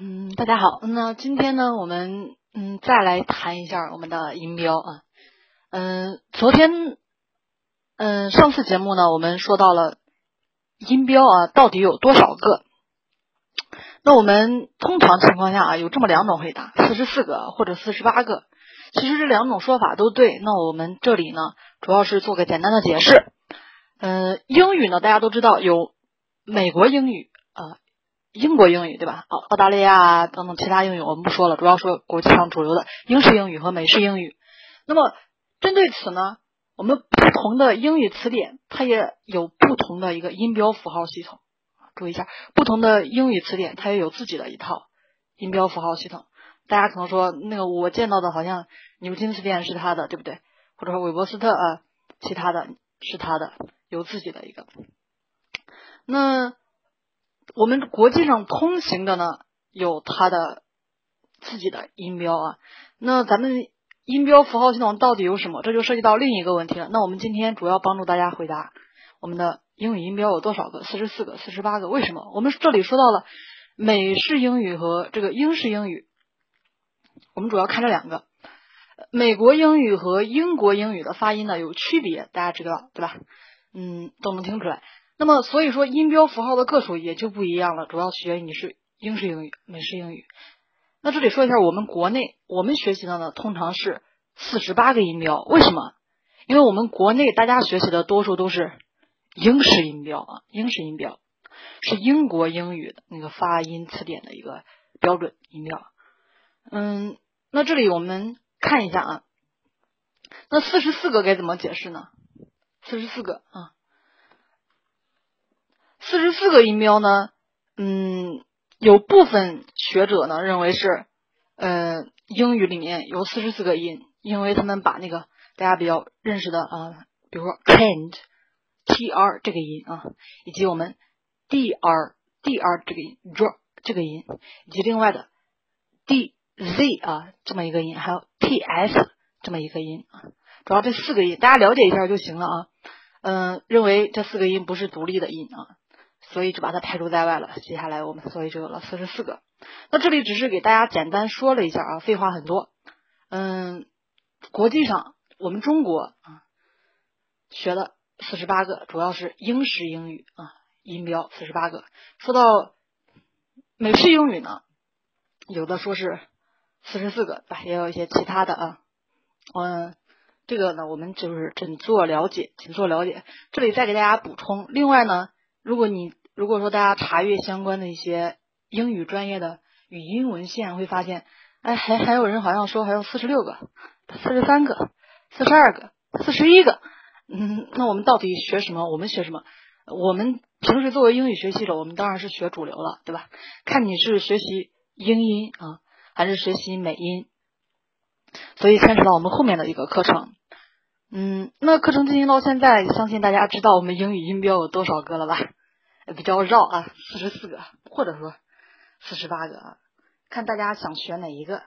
嗯，大家好。那今天呢，我们嗯再来谈一下我们的音标啊。嗯，昨天嗯上次节目呢，我们说到了音标啊到底有多少个？那我们通常情况下啊有这么两种回答：四十四个或者四十八个。其实这两种说法都对。那我们这里呢，主要是做个简单的解释。嗯，英语呢，大家都知道有美国英语啊。英国英语对吧？澳澳大利亚等等其他英语我们不说了，主要说国际上主流的英式英语和美式英语。那么针对此呢，我们不同的英语词典它也有不同的一个音标符号系统。注意一下，不同的英语词典它也有自己的一套音标符号系统。大家可能说，那个我见到的好像牛津词典是它的，对不对？或者说韦伯斯特啊，其他的是它的，有自己的一个。那。我们国际上通行的呢，有它的自己的音标啊。那咱们音标符号系统到底有什么？这就涉及到另一个问题了。那我们今天主要帮助大家回答我们的英语音标有多少个？四十四个、四十八个？为什么？我们这里说到了美式英语和这个英式英语，我们主要看这两个。美国英语和英国英语的发音呢有区别，大家知道对吧？嗯，都能听出来。那么，所以说音标符号的个数也就不一样了，主要取决于你是英式英语、美式英语。那这里说一下，我们国内我们学习的呢，通常是四十八个音标。为什么？因为我们国内大家学习的多数都是英式音标啊，英式音标是英国英语的那个发音词典的一个标准音标。嗯，那这里我们看一下啊，那四十四个该怎么解释呢？四十四个啊。四十四个音标呢，嗯，有部分学者呢认为是，呃，英语里面有四十四个音，因为他们把那个大家比较认识的啊，比如说 can't，t r 这个音啊，以及我们 d r d r 这个音 draw 这个音，以及另外的 d z 啊这么一个音，还有 t s 这么一个音啊，主要这四个音大家了解一下就行了啊，嗯，认为这四个音不是独立的音啊。所以就把它排除在外了。接下来我们所以就有了四十四个。那这里只是给大家简单说了一下啊，废话很多。嗯，国际上我们中国啊学的四十八个，主要是英式英语啊音标四十八个。说到美式英语呢，有的说是四十四个，也有一些其他的啊。嗯，这个呢我们就是仅做了解，仅做了解。这里再给大家补充，另外呢，如果你如果说大家查阅相关的一些英语专业的语音文献，会发现，哎，还还有人好像说还有四十六个、四十三个、四十二个、四十一个。嗯，那我们到底学什么？我们学什么？我们平时作为英语学习者，我们当然是学主流了，对吧？看你是学习英音啊，还是学习美音，所以牵扯到我们后面的一个课程。嗯，那课程进行到现在，相信大家知道我们英语音标有多少个了吧？比较绕啊，四十四个，或者说四十八个啊，看大家想选哪一个。